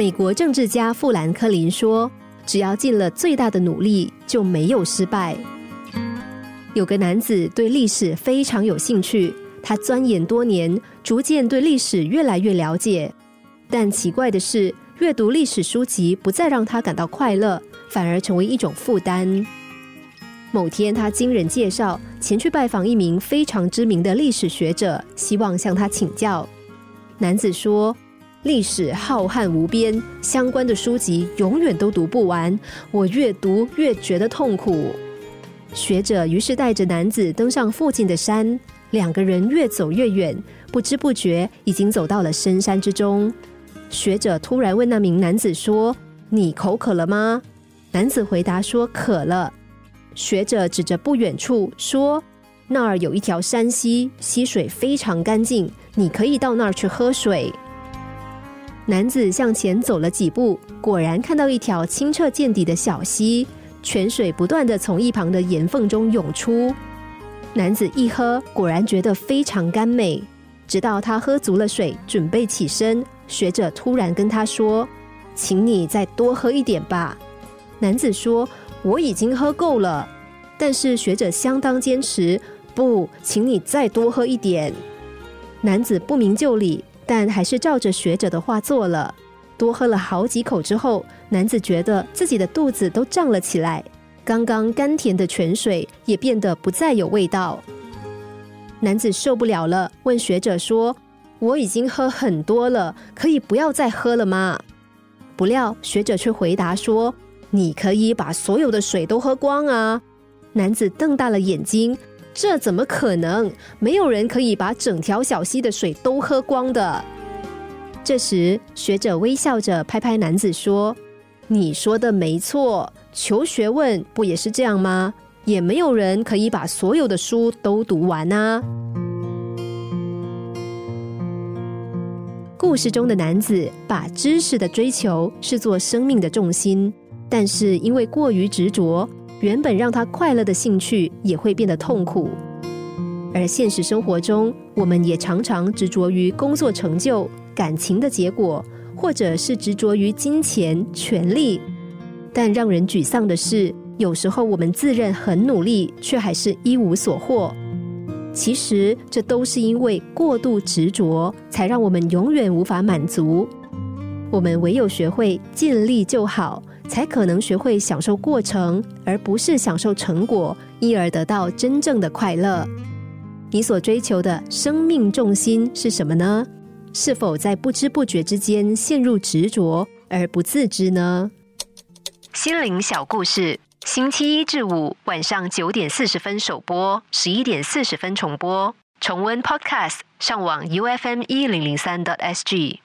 美国政治家富兰克林说：“只要尽了最大的努力，就没有失败。”有个男子对历史非常有兴趣，他钻研多年，逐渐对历史越来越了解。但奇怪的是，阅读历史书籍不再让他感到快乐，反而成为一种负担。某天，他经人介绍前去拜访一名非常知名的历史学者，希望向他请教。男子说：“历史浩瀚无边，相关的书籍永远都读不完，我越读越觉得痛苦。”学者于是带着男子登上附近的山，两个人越走越远，不知不觉已经走到了深山之中。学者突然问那名男子说：“你口渴了吗？”男子回答说：“渴了。”学者指着不远处说：“那儿有一条山溪，溪水非常干净，你可以到那儿去喝水。”男子向前走了几步，果然看到一条清澈见底的小溪。泉水不断的从一旁的岩缝中涌出，男子一喝，果然觉得非常甘美。直到他喝足了水，准备起身，学者突然跟他说：“请你再多喝一点吧。”男子说：“我已经喝够了。”但是学者相当坚持：“不，请你再多喝一点。”男子不明就里，但还是照着学者的话做了。多喝了好几口之后，男子觉得自己的肚子都胀了起来，刚刚甘甜的泉水也变得不再有味道。男子受不了了，问学者说：“我已经喝很多了，可以不要再喝了吗？”不料学者却回答说：“你可以把所有的水都喝光啊！”男子瞪大了眼睛：“这怎么可能？没有人可以把整条小溪的水都喝光的。”这时，学者微笑着拍拍男子说：“你说的没错，求学问不也是这样吗？也没有人可以把所有的书都读完啊。”故事中的男子把知识的追求视作生命的重心，但是因为过于执着，原本让他快乐的兴趣也会变得痛苦。而现实生活中，我们也常常执着于工作成就。感情的结果，或者是执着于金钱、权力，但让人沮丧的是，有时候我们自认很努力，却还是一无所获。其实，这都是因为过度执着，才让我们永远无法满足。我们唯有学会尽力就好，才可能学会享受过程，而不是享受成果，因而得到真正的快乐。你所追求的生命重心是什么呢？是否在不知不觉之间陷入执着而不自知呢？心灵小故事，星期一至五晚上九点四十分首播，十一点四十分重播。重温 Podcast，上网 U F M 一零零三 t S G。